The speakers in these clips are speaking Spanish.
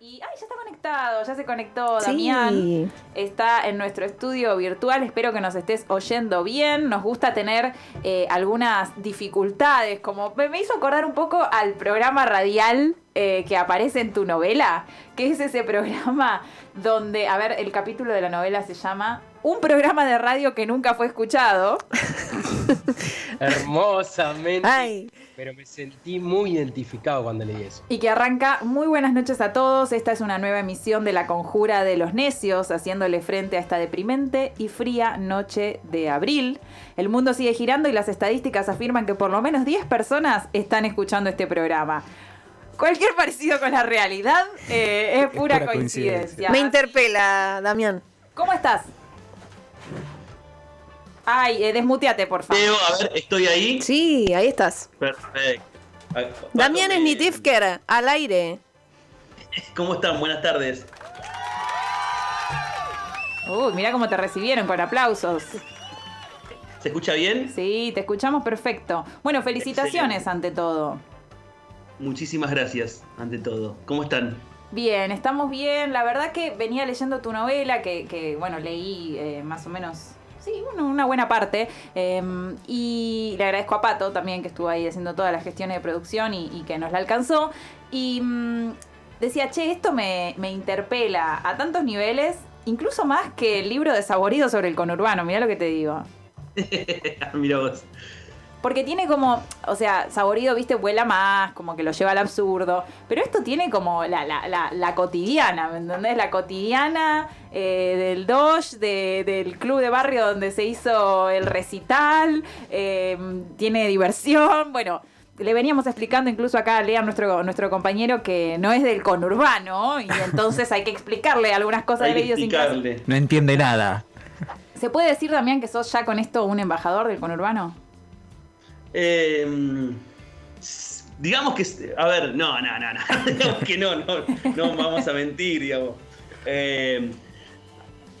Y, ay, ya está conectado, ya se conectó Damián. Está en nuestro estudio virtual. Espero que nos estés oyendo bien. Nos gusta tener eh, algunas dificultades, como me hizo acordar un poco al programa radial eh, que aparece en tu novela, que es ese programa donde, a ver, el capítulo de la novela se llama Un programa de radio que nunca fue escuchado. Hermosamente. Pero me sentí muy identificado cuando leí eso. Y que arranca, muy buenas noches a todos. Esta es una nueva emisión de La Conjura de los Necios, haciéndole frente a esta deprimente y fría noche de abril. El mundo sigue girando y las estadísticas afirman que por lo menos 10 personas están escuchando este programa cualquier parecido con la realidad eh, es, pura coincidencia. Me interpela, Damián. ¿Cómo estás? Ay, eh, desmuteate, por favor. a ver, ¿estoy ahí? Sí, ahí estás. Perfecto. Damián es Nitifker, al aire. ¿Cómo están? Buenas tardes. Uy, mira cómo te recibieron con aplausos. ¿Se escucha bien? Sí, te escuchamos perfecto. Bueno, felicitaciones ante todo. Muchísimas gracias, ante todo. ¿Cómo están? Bien, estamos bien. La verdad que venía leyendo tu novela, que, bueno, leí eh, más o menos, sí, una buena parte. Em, y le agradezco a Pato también, que estuvo ahí haciendo todas las gestiones de producción y, que nos la alcanzó. Y mm, decía, che, esto me, interpela a tantos niveles, incluso más que el libro de Saborido sobre el conurbano. Mira lo que te digo. Mira vos. Porque tiene como, o sea, saborido, viste, vuela más, como que lo lleva al absurdo. Pero esto tiene como la, la, la, la cotidiana, ¿me entendés? La cotidiana eh, del Doge, del club de barrio donde se hizo el recital. Eh, tiene diversión. Bueno, le veníamos explicando incluso acá a Lea, nuestro, nuestro compañero, que no es del conurbano. Y entonces hay que explicarle algunas cosas de explicarle. No entiende nada. ¿Se puede decir también que sos ya con esto un embajador del conurbano? Eh, digamos que, a ver, no, no, no, no, digamos que no, no, no vamos a mentir, digamos. Eh,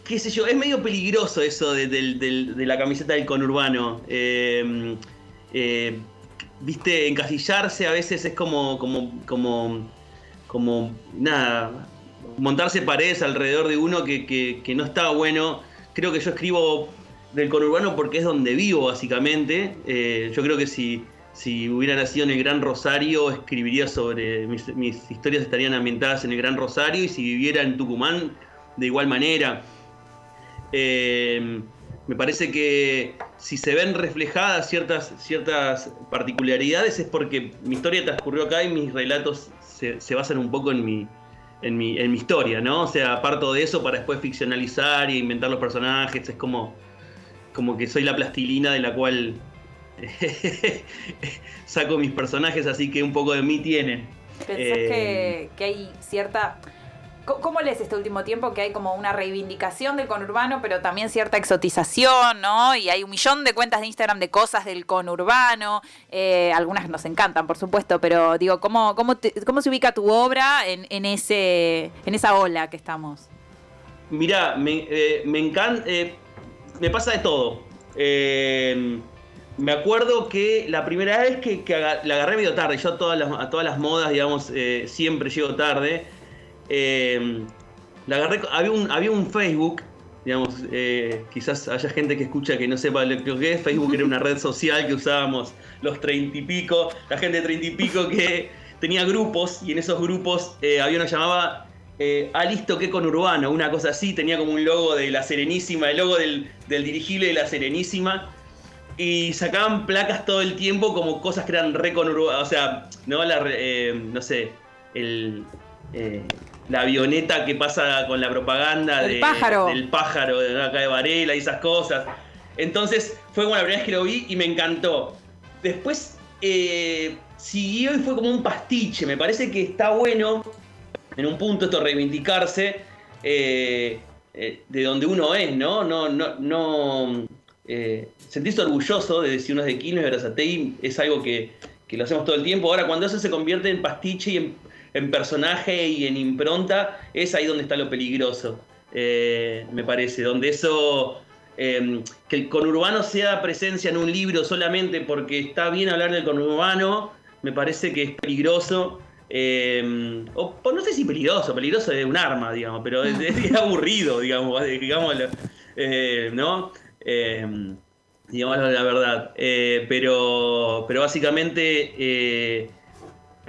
qué sé yo, es medio peligroso eso de, la camiseta del conurbano. Eh, eh, viste, encasillarse a veces es como, como, como, como, nada, montarse paredes alrededor de uno que no está bueno. Creo que yo escribo del conurbano porque es donde vivo, básicamente. Eh, yo creo que si, si hubiera nacido en el Gran Rosario, escribiría sobre. Mis, historias estarían ambientadas en el Gran Rosario y si viviera en Tucumán, de igual manera. Eh, me parece que si se ven reflejadas ciertas, ciertas particularidades es porque mi historia transcurrió acá y mis relatos se, basan un poco en mi, en mi, en mi historia, ¿no? O sea, parto de eso para después ficcionalizar y inventar los personajes, es como como que soy la plastilina de la cual saco mis personajes, así que un poco de mí tienen. ¿Pensás que, eh, hay cierta... ¿Cómo lees este último tiempo? Que hay como una reivindicación del conurbano, pero también cierta exotización, ¿no? Y hay un millón de cuentas de Instagram de cosas del conurbano. Eh, algunas nos encantan, por supuesto, pero digo, ¿cómo, cómo, cómo se ubica tu obra en, ese, en esa ola que estamos? Mira, me, eh, me encanta me pasa de todo. Eh, me acuerdo que la primera vez que, la agarré medio tarde, yo a todas las, a todas las modas, digamos, eh, siempre llego tarde. Eh, la agarré, había un, Facebook, digamos, quizás haya gente que escucha que no sepa lo que es. Facebook era una red social que usábamos los treinta y pico, la gente de treinta y pico que tenía grupos y en esos grupos había una llamada eh, ah, listo, que con Urbano, una cosa así, tenía como un logo de la Serenísima, el logo del, dirigible de la Serenísima. Y sacaban placas todo el tiempo como cosas que eran re con Urbano, o sea, no, la, eh, no sé, el, eh, la avioneta que pasa con la propaganda del pájaro. del pájaro de acá de Varela y esas cosas. Entonces fue como la primera vez que lo vi y me encantó. Después siguió y fue como un pastiche. Me parece que está bueno en un punto esto reivindicarse eh, eh, de donde uno es, ¿no? No, no, no eh, sentirse orgulloso de decir uno es de Quilmes, de es algo que, lo hacemos todo el tiempo. Ahora, cuando eso se convierte en pastiche y en, personaje y en impronta, es ahí donde está lo peligroso, me parece, donde eso... que el conurbano sea presencia en un libro solamente porque está bien hablar del conurbano, me parece que es peligroso eh, o, no sé si peligroso, peligroso es un arma, digamos, pero es, es aburrido, digamos, digámoslo, eh, ¿no? Eh, digamos la verdad. Eh, pero, pero básicamente eh,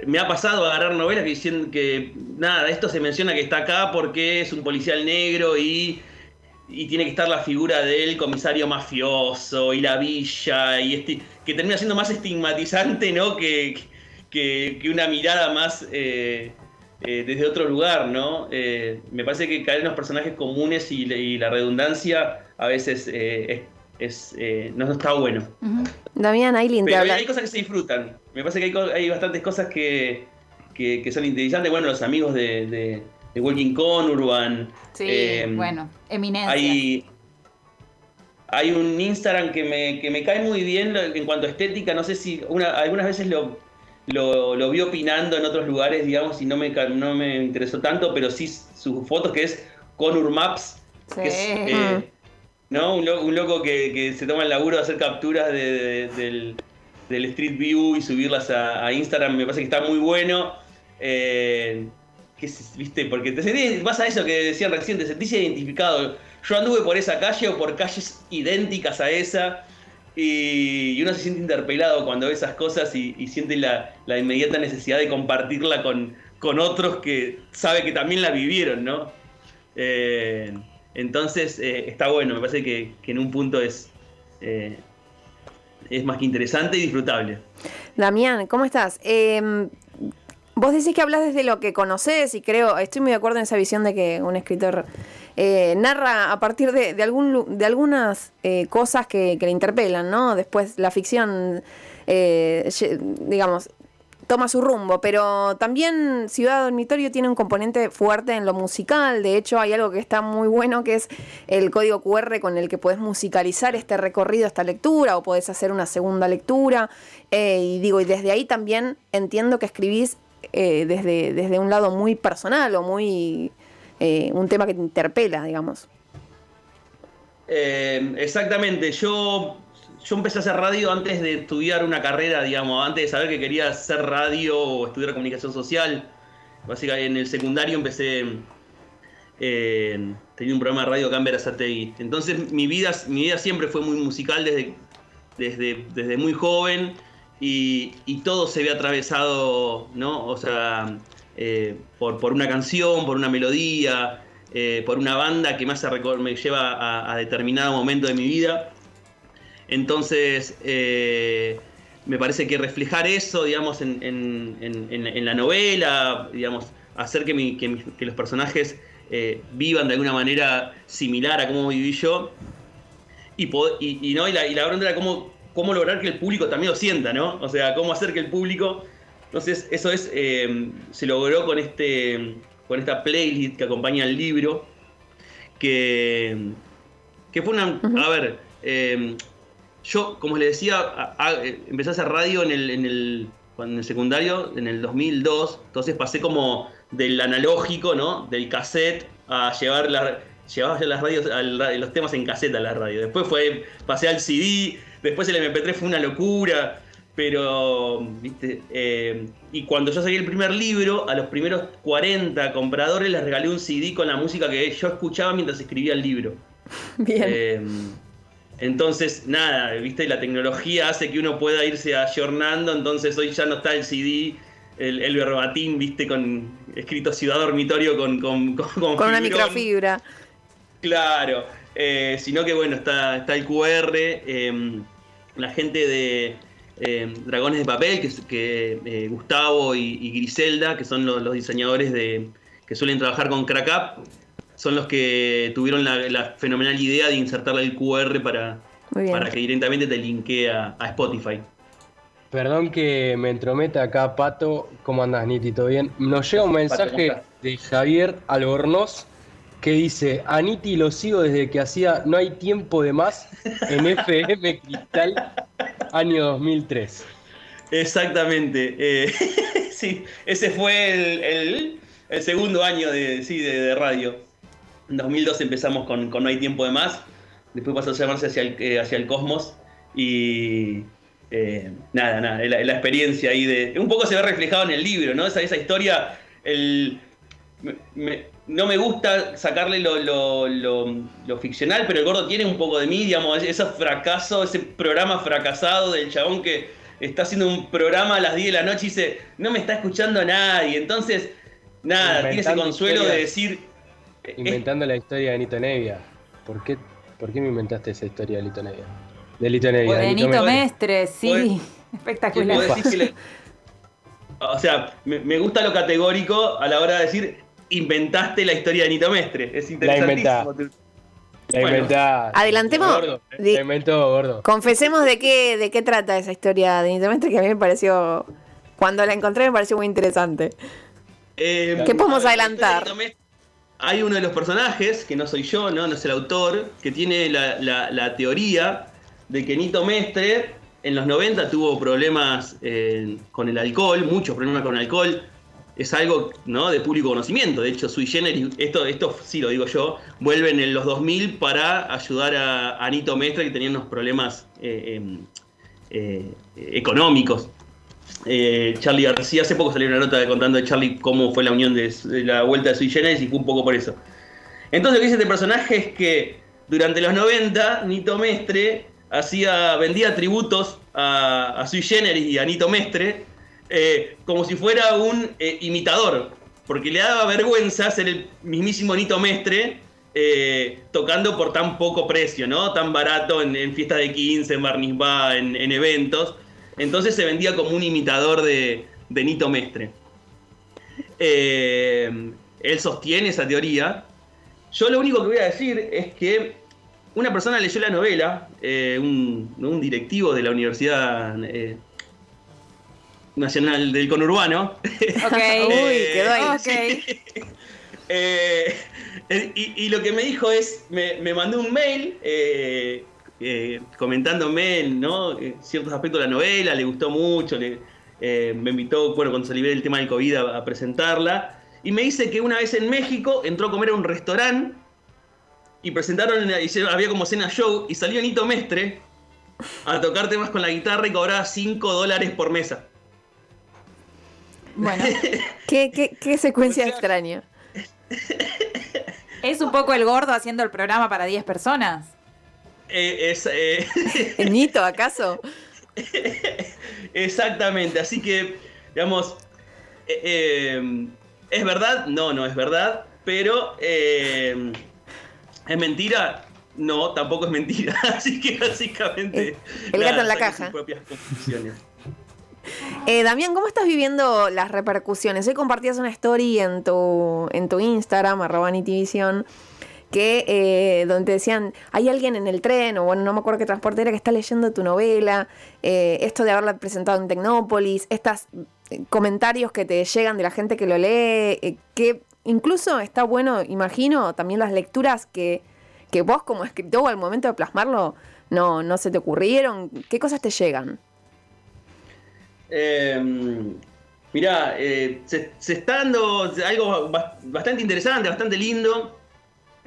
me ha pasado agarrar novelas que dicen que, nada, esto se menciona que está acá porque es un policial negro y, y tiene que estar la figura del comisario mafioso y la villa, y este, que termina siendo más estigmatizante, ¿no? Que, que, que una mirada más... eh, eh, desde otro lugar, ¿no? Eh, me parece que caer en los personajes comunes y, y la redundancia a veces es, es, no está bueno. Ujú. Damián te Pero hay, cosas que se disfrutan. Me parece que hay, hay bastantes cosas que, que, que son interesantes. Bueno, los amigos de, de, de Walking Con, Urban. Sí, eh, bueno, eminencia. Hay, hay un Instagram que me, que me cae muy bien en cuanto a estética. No sé si una, algunas veces lo, lo, lo vi opinando en otros lugares, digamos, y no me, no me interesó tanto, pero sí sus fotos, que es Conur Maps. Sí. que es, eh, ¿no? Un, lo- un loco que, que se toma el laburo de hacer capturas de- de- del, del Street View y subirlas a, a Instagram. Me parece que está muy bueno. Eh, que es- ¿viste? Porque te sentís, vas a eso que decían recién, te sentís identificado. Yo anduve por esa calle o por calles idénticas a esa y, uno se siente interpelado cuando ve esas cosas y, siente la, inmediata necesidad de compartirla con, con otros que sabe que también la vivieron, ¿no? Eh, entonces eh, está bueno, me parece que, que en un punto es, eh, es más que interesante y disfrutable. Damián, ¿cómo estás? Eh, vos decís que hablas desde lo que conoces y creo, estoy muy de acuerdo en esa visión de que un escritor eh, narra a partir de, algunas eh, cosas que, le interpelan, ¿no? Después la ficción, eh, digamos, toma su rumbo, pero también Ciudad Dormitorio tiene un componente fuerte en lo musical, de hecho hay algo que está muy bueno que es el código QR con el que podés musicalizar este recorrido, esta lectura, o podés hacer una segunda lectura, eh, y digo, y desde ahí también entiendo que escribís eh, desde un lado muy personal o muy... eh, un tema que te interpela, digamos. Eh, exactamente, yo, yo empecé a hacer radio antes de estudiar una carrera, digamos, antes de saber que quería hacer radio o estudiar comunicación social. Básicamente en el secundario empecé, eh, tenía un programa de radio acá en Verazategui. Entonces mi vida, mi vida siempre fue muy musical desde, desde, desde muy joven y, y todo se ve atravesado, ¿no? O sea, eh, por, por una canción, por una melodía, eh, por una banda que recor- me lleva a, determinado momento de mi vida. Entonces, eh, me parece que reflejar eso, digamos, en, en- en- la novela, digamos, hacer que, mi- que los personajes vivan de alguna manera similar a cómo viví yo. Y, y, ¿no? y la, y era cómo, cómo lograr que el público también lo sienta, ¿no? O sea, cómo hacer que el público... Entonces, eso es, eh, se logró con, este, con esta playlist que acompaña el libro, que, que fue una... A ver, eh, yo, como les decía, a- a- empecé a hacer radio en el, en, el, en el secundario, en el 2002, entonces pasé como del analógico, ¿no? Del cassette a llevar, la, llevar las radios, al ra- los temas en cassette a la radio. Después fue, pasé al CD, después el MP3 fue una locura, pero, viste, Eh, y cuando yo saqué el primer libro, a los primeros 40 compradores les regalé un CD con la música que yo escuchaba mientras escribía el libro. Bien. Eh, entonces, nada, viste, la tecnología hace que uno pueda irse ayornando, entonces hoy ya no está el CD, el, el verbatim, viste, con escrito Ciudad Dormitorio con, con, con, con Con una microfibra. Claro, eh, sino que bueno, está, está el QR, la gente de eh, Dragones de Papel, que, eh, Gustavo y, y Griselda, que son los, los diseñadores de, que suelen trabajar con Crackup, son los que tuvieron la, la fenomenal idea de insertarle el QR para, para que directamente te linkee a, a Spotify. Perdón que me entrometa acá, Pato. ¿Cómo andás, Niti? ¿Todo bien? Nos llega un ¿cómo mensaje de Javier Albornoz que dice: A Niti lo sigo desde que hacía No hay tiempo de más en FM Cristal, año 2003. Exactamente. eh, sí, ese fue el, el- el segundo año de, sí, de, de radio. En 2002 empezamos con, con No hay tiempo de más. Después pasó a llamarse hacia el, eh, hacia el Cosmos. Y, eh, nada, nada, la, la, experiencia ahí de. Un poco se ve reflejado en el libro, ¿no? Esa, esa historia. El, no me gusta sacarle lo, lo, ficcional, pero el gordo tiene un poco de mí, digamos, ese fracaso, ese programa fracasado del chabón que está haciendo un programa a las 10 de la noche y dice, no me está escuchando nadie. Entonces, nada, tiene ese consuelo de decir. Inventando la historia de Nito Nevia. ¿Por qué, ¿Por qué me inventaste esa historia de Nito Nevia? De Lito Nevia. De Nito Mestre, sí. Espectacular. o sea, me, gusta lo categórico a la hora de decir inventaste la historia de Nito Mestre. Es interesantísimo. La inventá. Adelantemos. la inventó, gordo. Confesemos de qué, de qué trata esa historia de Nito Mestre que a mí me pareció. Cuando la encontré me pareció muy interesante. Eh, ¿Qué podemos adelantar? Hay uno de los personajes, que no soy yo, no, no es el autor, que tiene la, la teoría de que Nito Mestre en los 90 tuvo problemas eh, con el alcohol, muchos problemas con el alcohol. Es algo ¿no? de público conocimiento. De hecho, Sui Generis, esto, esto sí lo digo yo, vuelven en los 2000 para ayudar a, Nito Mestre que tenía unos problemas eh, em, eh, económicos. Charlie García, hace poco salió una nota contando de Charlie cómo fue la unión de, la vuelta de Sui Generis y fue un poco por eso. Entonces lo que dice este personaje es que durante los 90 Nito Mestre hacía, vendía tributos a, Sui Generis y a Nito Mestre eh, como si fuera un eh, imitador, porque le daba vergüenza ser el mismísimo Nito Mestre eh, tocando por tan poco precio, ¿no? Tan barato en, fiestas de 15, en Barniz en, en, eventos. Entonces se vendía como un imitador de, de Nito Mestre. él sostiene esa teoría. Yo lo único que voy a decir es que una persona leyó la novela, eh, un, directivo de la Universidad Nacional del Conurbano. Ok, uy, quedó ahí. Eh, y, lo que me dijo es, me, mandó un mail comentándome ¿no? ciertos aspectos de la novela, le gustó mucho, me invitó, bueno, cuando se libere el tema del COVID a presentarla. Y me dice que una vez en México entró a comer a un restaurante y presentaron, había como cena show y salió Nito Mestre a tocar temas con la guitarra y cobraba 5 dólares por mesa. Bueno, ¿Qué, secuencia extraña. ¿Es un poco el gordo haciendo el programa para 10 personas? Eh, es, eh, ¿Nito acaso? Exactamente, así que, digamos, eh, ¿es verdad? No, no es verdad, pero ¿Es mentira? No, tampoco es mentira. Así que básicamente. El, gato en la caja. Sus propias conclusiones. Eh, Damián, ¿cómo estás viviendo las repercusiones? Hoy compartías una story en tu, en tu Instagram, arroba Nitivision, que eh, donde decían, hay alguien en el tren, o bueno, no me acuerdo qué transporte era, que está leyendo tu novela, eh, esto de haberla presentado en Tecnópolis, estos comentarios que te llegan de la gente que lo lee, que incluso está bueno, imagino, también las lecturas que, vos como escritor al momento de plasmarlo no, no se te ocurrieron. ¿Qué cosas te llegan? Em, mirá, eh, se, está dando algo bastante interesante, bastante lindo.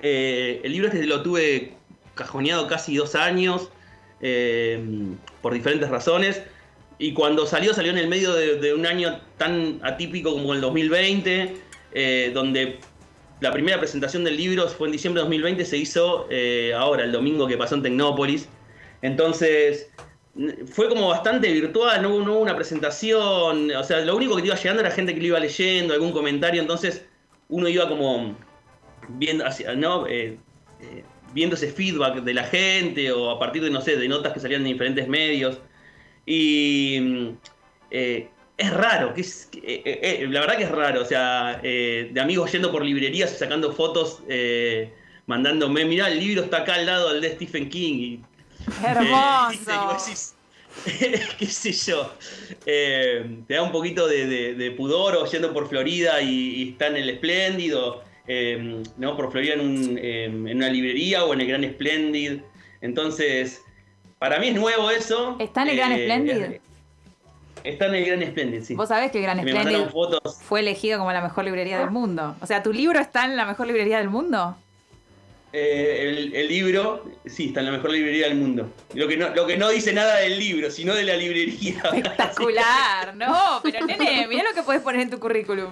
Eh, el libro este lo tuve cajoneado casi dos años, em, por diferentes razones. Y cuando salió, salió en el medio de, de, un año tan atípico como el 2020. Eh, donde la primera presentación del libro fue en diciembre de 2020, se hizo eh, ahora, el domingo que pasó en Tecnópolis. Entonces, fue como bastante virtual, no, hubo una presentación, o sea, lo único que te iba llegando era gente que lo iba leyendo, algún comentario, entonces uno iba como viendo, ¿no? Eh, viendo ese feedback de la gente o a partir de, no sé, de notas que salían en diferentes medios. Y es raro, que es, eh, eh, eh, la verdad que es raro, o sea, de amigos yendo por librerías y sacando fotos, mandándome, mirá, el libro está acá al lado del de Stephen King. Hermoso. qué sé yo, te da un poquito de, pudor o yendo por Florida y, está en el Espléndido, ¿no? Por Florida en, una librería o en el Gran Splendid. Entonces, para mí es nuevo eso. ¿Está en el Gran Splendid? Está en el Gran Splendid, sí. Vos sabés que el Gran Splendid fue elegido como la mejor librería del mundo. O sea, ¿tu libro está en la mejor librería del mundo? Eh, el, libro, sí, está en la mejor librería del mundo. Lo que no, lo que no dice nada del libro, sino de la librería. Espectacular, no, pero nene, mira lo que puedes poner en tu currículum.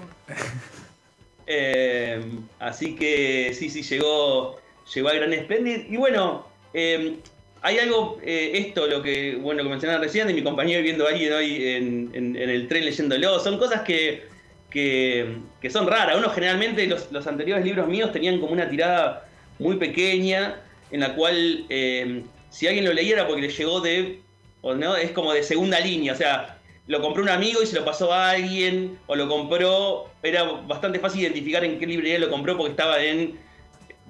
Eh, así que sí, sí, llegó, llegó al Gran Splendid. Y bueno, eh, hay algo, esto, lo que, bueno, que mencionaba recién, de mi compañero viendo a alguien hoy en, el tren leyéndolo, son cosas que, que, son raras. Uno generalmente, los, los anteriores libros míos tenían como una tirada muy pequeña, en la cual eh, si alguien lo leyera porque le llegó de, o no, es como de segunda línea, o sea, lo compró un amigo y se lo pasó a alguien, o lo compró, era bastante fácil identificar en qué librería lo compró porque estaba en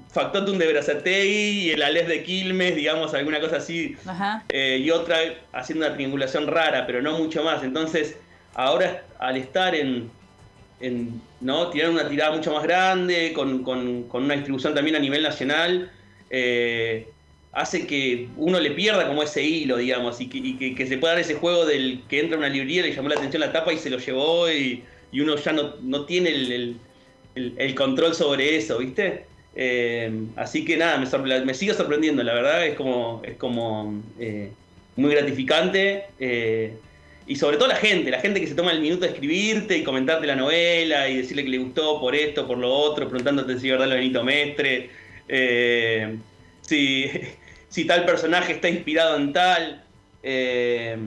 Factotum de Brazatei y el Alef de Quilmes, digamos, alguna cosa así, eh, y otra haciendo una triangulación rara, pero no mucho más. Entonces, ahora al estar en, en ¿no? una tirada mucho más grande, con, una distribución también a nivel nacional, eh, hace que uno le pierda como ese hilo, digamos, y que, se pueda dar ese juego del que entra a una librería, le llamó la atención la tapa y se lo llevó y, uno ya no, tiene el, control sobre eso, ¿viste? Eh, así que nada, me, me, sigue sorprendiendo, la verdad, es como, es como eh, muy gratificante y sobre todo la gente, la gente que se toma el minuto de escribirte y comentarte la novela y decirle que le gustó por esto, por lo otro, preguntándote si verdad lo Benito Mestre, eh, si, tal personaje está inspirado en tal. Eh,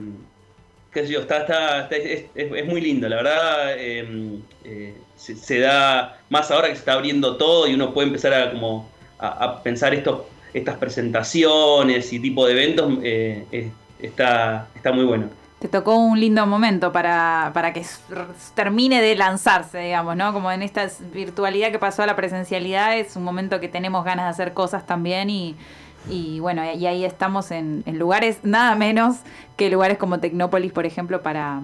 qué sé yo, está, está, es, muy lindo, la verdad. Em, eh, se, da más ahora que se está abriendo todo y uno puede empezar a, como, a, pensar esto, estas presentaciones y tipo de eventos. está, está muy bueno tocó un lindo momento para, para que termine de lanzarse, digamos, ¿no? Como en esta virtualidad que pasó a la presencialidad, es un momento que tenemos ganas de hacer cosas también y, y bueno, y ahí estamos en, lugares nada menos que lugares como Tecnópolis, por ejemplo, para,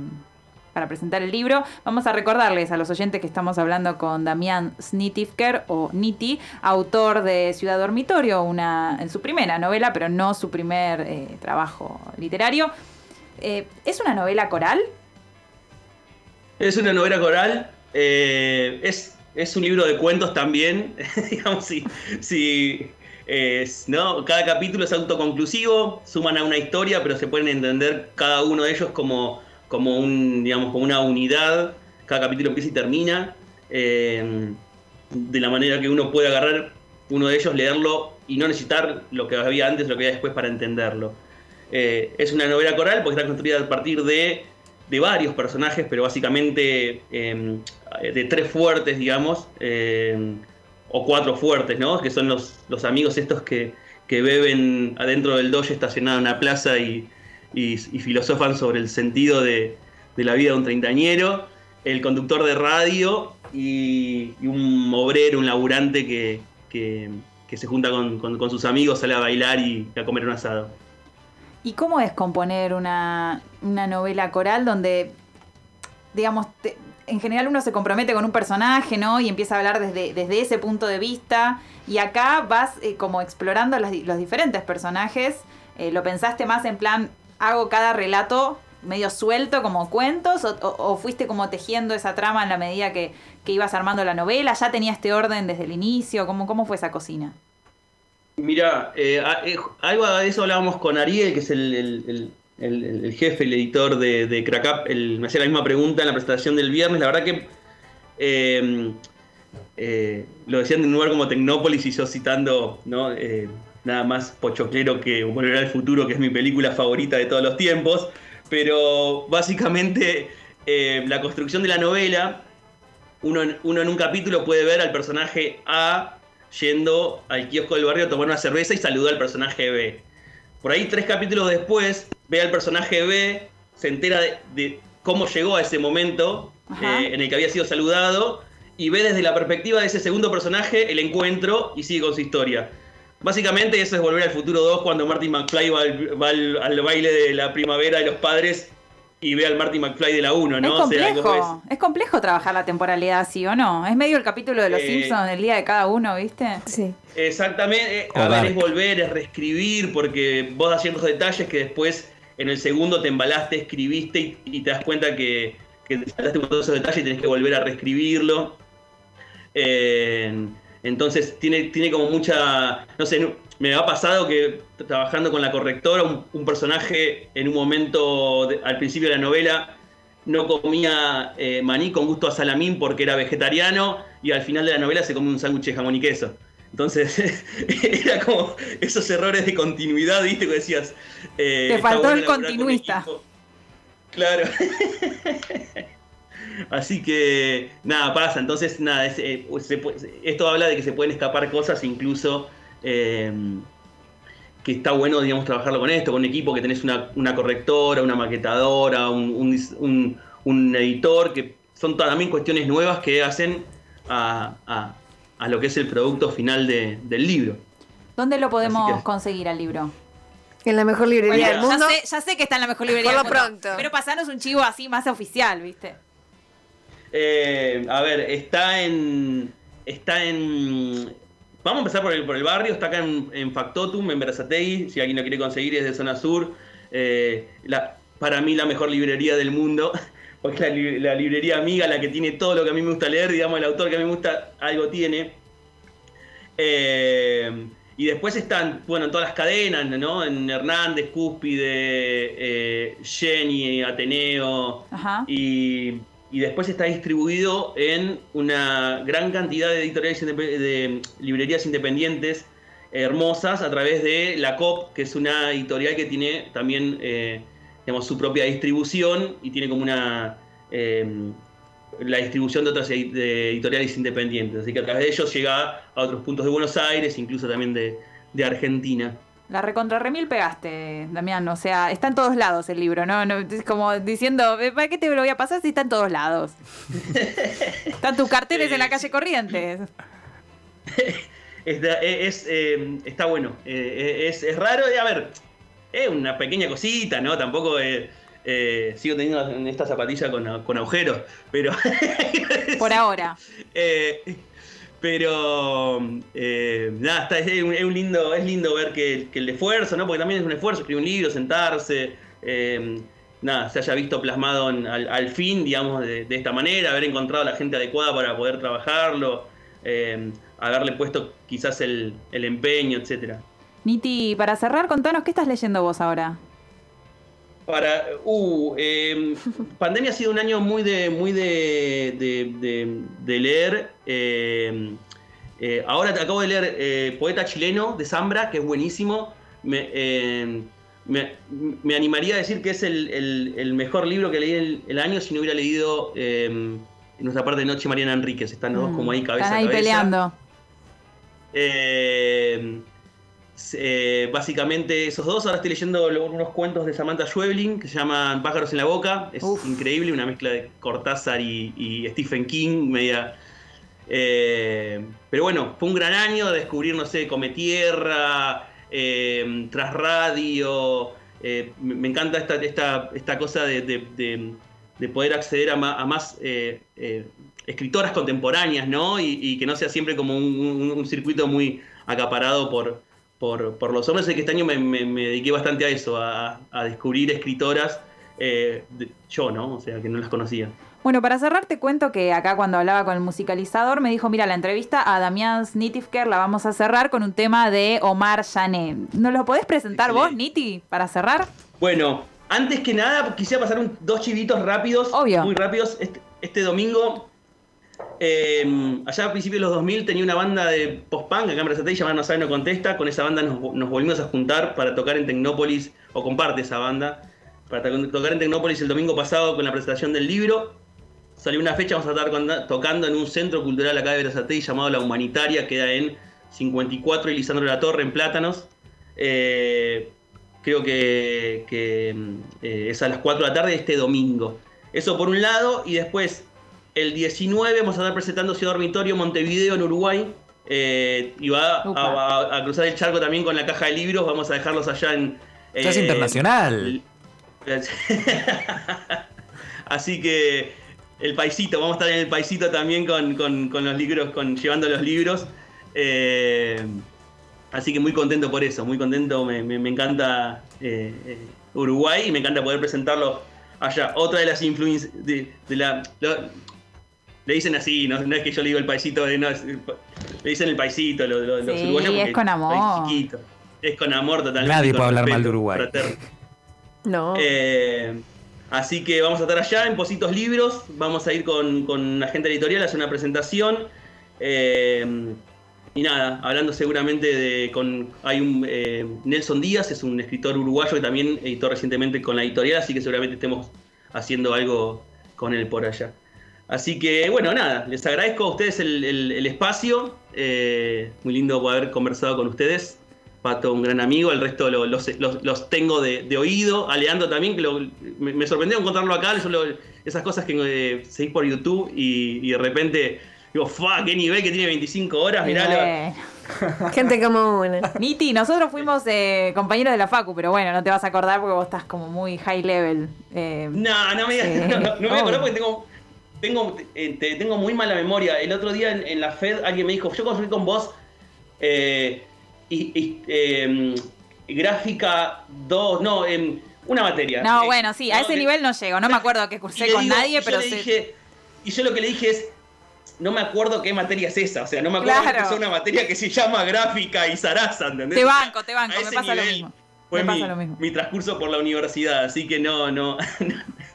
para presentar el libro. Vamos a recordarles a los oyentes que estamos hablando con Damián Snitifker o Niti, autor de Ciudad Dormitorio, una en su primera novela, pero no su primer eh, trabajo literario. Eh, ¿Es una novela coral? Es una novela coral. Eh, es, es, un libro de cuentos también. digamos, si, ¿no? Cada capítulo es autoconclusivo, suman a una historia, pero se pueden entender cada uno de ellos como, como, un, digamos, como una unidad. Cada capítulo empieza y termina. Eh, de la manera que uno puede agarrar uno de ellos, leerlo y no necesitar lo que había antes, lo que había después para entenderlo. Eh, es una novela coral porque está construida a partir de, varios personajes, pero básicamente em, de tres fuertes, digamos, em, o cuatro fuertes, ¿no? Que son los, los amigos estos que, beben adentro del doge estacionado en una plaza y, filosofan sobre el sentido de, la vida de un treintañero, el conductor de radio y, un obrero, un laburante que, se junta con, sus amigos, sale a bailar y a comer un asado. ¿Y cómo es componer una, novela coral donde, digamos, en general uno se compromete con un personaje, ¿no? Y empieza a hablar desde, desde ese punto de vista. Y acá vas eh, como explorando los, diferentes personajes. Eh, ¿Lo pensaste más en plan, hago cada relato medio suelto como cuentos? ¿O, fuiste como tejiendo esa trama en la medida que, ibas armando la novela? ¿Ya tenía este orden desde el inicio? ¿Cómo, cómo fue esa cocina? Mira, eh, eh, algo de eso hablábamos con Ariel, que es el, jefe, el editor de, de Crack me hacía la misma pregunta en la presentación del viernes. La verdad que em, eh, lo decían en un lugar como Tecnópolis y yo citando ¿no? nada más pochoclero que Volver al Futuro, que es mi película favorita de todos los tiempos. Pero básicamente la construcción de la novela, uno en un capítulo puede ver al personaje A yendo al kiosco del barrio a tomar una cerveza y saluda al personaje B. Por ahí, tres capítulos después, ve al personaje B, se entera de, cómo llegó a ese momento eh, en el que había sido saludado y ve desde la perspectiva de ese segundo personaje el encuentro y sigue con su historia. Básicamente eso es Volver al Futuro 2 cuando Martin McFly va, al, baile de la primavera de los padres y ve al Marty McFly de la 1, ¿no? Es complejo, es... complejo trabajar la temporalidad así, ¿o no? Es medio el capítulo de los eh, Simpsons del día de cada uno, ¿viste? Sí. Exactamente. Eh, a ver, es volver, es reescribir, porque vos das ciertos detalles que después en el segundo te embalaste, escribiste y, te das cuenta que, que te saltaste con todos esos detalles y tenés que volver a reescribirlo. Eh, Entonces tiene, tiene como mucha, no sé, me ha pasado que trabajando con la correctora, un, personaje en un momento al principio de la novela no comía eh, maní con gusto a salamín porque era vegetariano y al final de la novela se come un sándwich de jamón y queso. Entonces, era como esos errores de continuidad, ¿viste? Que decías. Eh, Te faltó el continuista. Claro. Así que, nada, pasa. Entonces, nada, eh, esto habla de que se pueden escapar cosas, incluso eh, que está bueno, digamos, trabajarlo con esto, con un equipo que tenés una, correctora, una maquetadora, un, editor, que son también cuestiones nuevas que hacen a, lo que es el producto final del libro. ¿Dónde lo podemos conseguir al libro? En la mejor librería del mundo. Ya sé, que está en la mejor librería del mundo. pronto. Pero pasanos un chivo así más oficial, ¿viste? Eh, a ver, está en. Está en. Vamos a empezar por el, por el barrio. Está acá en, Factotum, en Berazategui. Si alguien lo quiere conseguir, es de zona sur. Eh, la, para mí, la mejor librería del mundo. Porque la, la librería amiga, la que tiene todo lo que a mí me gusta leer. Digamos, el autor que a mí me gusta, algo tiene. Eh, y después están, bueno, en todas las cadenas, ¿no? En Hernández, Cúspide, eh, Jenny, Ateneo. Y, después está distribuido en una gran cantidad de editoriales de librerías independientes hermosas a través de la COP, que es una editorial que tiene también eh, su propia distribución y tiene como una eh, la distribución de otras editoriales independientes. Así que a través de ellos llega a otros puntos de Buenos Aires, incluso también de, Argentina. La recontra remil pegaste, Damián. O sea, está en todos lados el libro, ¿no? es como diciendo, ¿para qué te lo voy a pasar si está en todos lados? Están tus carteles en la calle Corrientes. es, eh, está bueno. Eh, es, es, raro. A ver, es una pequeña cosita, ¿no? Tampoco. Eh, sigo teniendo esta zapatilla con, agujeros, pero. Por ahora. Pero. Eh, nada, está, es, lindo, es lindo ver que, el esfuerzo, ¿no? Porque también es un esfuerzo escribir un libro, sentarse. nada, se haya visto plasmado al, fin, digamos, de, esta manera, haber encontrado la gente adecuada para poder trabajarlo, haberle puesto quizás el, el empeño, etcétera. Niti, para cerrar, contanos, ¿qué estás leyendo vos ahora? Para. Uh, em, pandemia ha sido un año muy de, muy de, de, leer. Em, eh, ahora acabo de leer eh, Poeta Chileno de Zambra, que es buenísimo. Me, me, animaría a decir que es el, mejor libro que leí el, año si no hubiera leído en nuestra parte de Noche Mariana Enríquez. Están los dos como ahí cabeza Están ahí a cabeza. peleando. Eh, eh, básicamente esos dos. Ahora estoy leyendo unos cuentos de Samantha Schweblin que se llaman Pájaros en la Boca. Es increíble, una mezcla de Cortázar y, Stephen King, media. Eh, pero bueno, fue un gran año descubrir, no sé, Come Tierra, eh, Tras Radio. me, encanta esta, esta, cosa de, poder acceder a más, escritoras contemporáneas, ¿no? Y, que no sea siempre como un circuito muy acaparado por, por, los hombres, es que este año me, dediqué bastante a eso, a, descubrir escritoras, eh, yo, ¿no? O sea, que no las conocía. Bueno, para cerrar te cuento que acá cuando hablaba con el musicalizador me dijo, mira, la entrevista a Damián Snitifker la vamos a cerrar con un tema de Omar Jané. ¿Nos lo podés presentar vos, Niti, para cerrar? Bueno, antes que nada quisiera pasar dos chivitos rápidos, Obvio. muy rápidos. Este, este domingo eh, allá a principios de los 2000 tenía una banda de post-punk acá en Brazategui llamada No Sabe No Contesta. Con esa banda nos, volvimos a juntar para tocar en Tecnópolis, o comparte esa banda, para tocar en Tecnópolis el domingo pasado con la presentación del libro. Salió una fecha, vamos a estar tocando en un centro cultural acá de Brazategui llamado La Humanitaria, queda en 54 y Lisandro de la Torre, en Plátanos. Eh, creo que, eh, es a las 4 de la tarde este domingo. Eso por un lado, y después el 19 vamos a estar presentando Ciudad Dormitorio Montevideo en Uruguay. Eh, y va a, cruzar el charco también con la caja de libros. Vamos a dejarlos allá en. es eh, internacional. Así que el paisito, vamos a estar en el paisito también con, los libros, con, llevando los libros. Eh, así que muy contento por eso, muy contento. Me, encanta Uruguay y me encanta poder presentarlo allá. Otra de las influencias de, la, le dicen así, no, es que yo le digo el paisito, de, no, Le dicen el paisito, los, los, los Sí, uruguayos. es con amor. chiquito. Es con amor totalmente. Nadie puede hablar mal de Uruguay. fraterno. No. Eh, así que vamos a estar allá en Positos Libros. Vamos a ir con, con la gente editorial a hacer una presentación. Eh, y nada, hablando seguramente de. Con, hay un eh, Nelson Díaz, es un escritor uruguayo que también editó recientemente con la editorial, así que seguramente estemos haciendo algo con él por allá. Así que bueno, nada, les agradezco a ustedes el, el- el espacio. eh, muy lindo poder conversado con ustedes. Pato, un gran amigo, el resto lo- los, los- los tengo de, de oído. A Leandro también, que lo- me, me sorprendió encontrarlo acá. Lo- esas cosas que eh, seguís por YouTube y, y de repente digo, ¡fa! ¡Qué nivel que tiene 25 horas! Mirá, Bueno. Gente como una. Niti, nosotros fuimos eh, compañeros de la Facu, pero bueno, no te vas a acordar porque vos estás como muy high level. eh, No, no me digas, no, no, no me voy a acordar porque tengo, tengo, eh, te- tengo muy mala memoria. El otro día en, en la FED alguien me dijo, yo construí con vos eh, y, y, eh, gráfica 2, no, em, una materia. No, Eh, bueno, sí, a no, ese nivel no llego. No me acuerdo que cursé con digo- nadie, pero sé- dije- y yo lo que le dije es, no me acuerdo qué materia es esa. O sea, no me acuerdo Claro. que es una materia que se llama gráfica y zaraza, ¿entendés? Te banco, te banco, a me pasa lo nivel mismo. Fue Me mi, pasa lo mismo. mi transcurso por la universidad, así que no, no.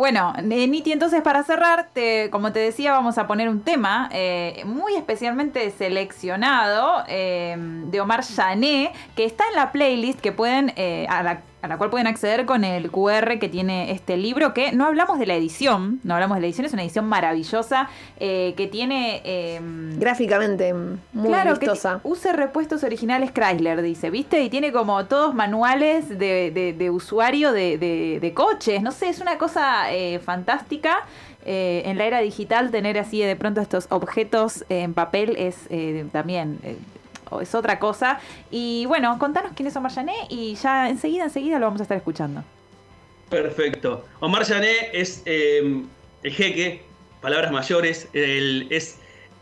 Bueno, Niti, entonces para cerrar, te- como te decía, vamos a poner un tema eh, muy especialmente seleccionado eh, de Omar Jané, que está en la playlist que pueden, eh, a, a la cual pueden acceder con el QR que tiene este libro, que no hablamos de la edición, no hablamos de la edición, es una edición maravillosa eh, que tiene... eh, Gráficamente muy Claro, vistosa. que repuestos originales Chrysler, dice, ¿viste? Y tiene como todos manuales de, de- de usuario de, de- de coches. No sé, es una cosa eh, fantástica. Eh, en la era digital tener así de pronto estos objetos en papel es eh, también... es otra cosa. Y bueno, contanos quién es Omar Jané y ya enseguida, enseguida lo vamos a estar escuchando. Perfecto. Omar Jané es eh, el jeque, palabras mayores, es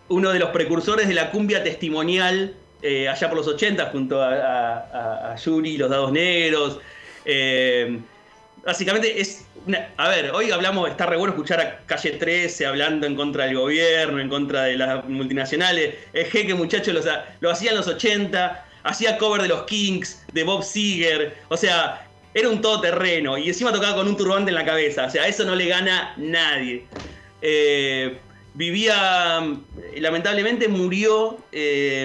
uno de los precursores de la cumbia testimonial eh, allá por los 80 junto a Yuri, los dados negros. Eh, básicamente es... a ver, hoy hablamos, está re bueno escuchar a Calle 13 hablando en contra del gobierno, en contra de las multinacionales. El jeque, muchacho, los ha- lo hacía en los 80, hacía cover de los Kings, de Bob Seger, o sea, era un todoterreno y encima tocaba con un turbante en la cabeza, o sea, eso no le gana nadie. Eh, vivía, lamentablemente murió eh,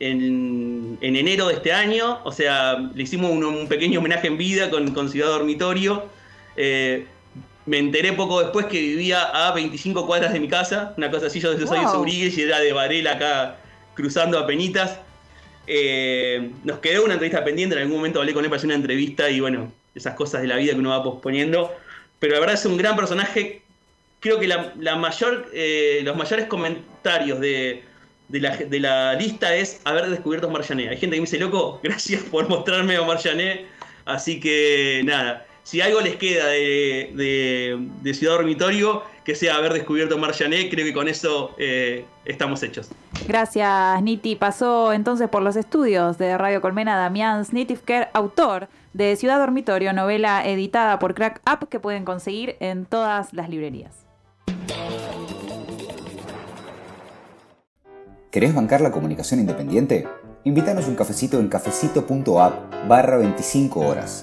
en, en enero de este año, o sea, le hicimos un, un pequeño homenaje en vida con, con Ciudad Dormitorio. Eh, me enteré poco después que vivía a 25 cuadras de mi casa, una cosa así, yo de Wow. Sobrigues y era de Varela acá cruzando a Penitas. Eh, nos quedó una entrevista pendiente, en algún momento hablé con él para hacer una entrevista y bueno, esas cosas de la vida que uno va posponiendo. Pero la verdad es un gran personaje. Creo que la, la mayor, eh, los mayores comentarios de, de la, de la lista es haber descubierto a Omar Jané. Hay gente que me dice, loco, gracias por mostrarme a Omar Jané. Así que nada, si algo les queda de, de- de Ciudad Dormitorio, que sea haber descubierto Jané, creo que con eso eh, estamos hechos. Gracias, Niti. Pasó entonces por los estudios de Radio Colmena Damián Snitifker, autor de Ciudad Dormitorio, novela editada por Crack Up que pueden conseguir en todas las librerías. ¿Querés bancar la comunicación independiente? Invítanos un cafecito en cafecito.app barra 25 horas.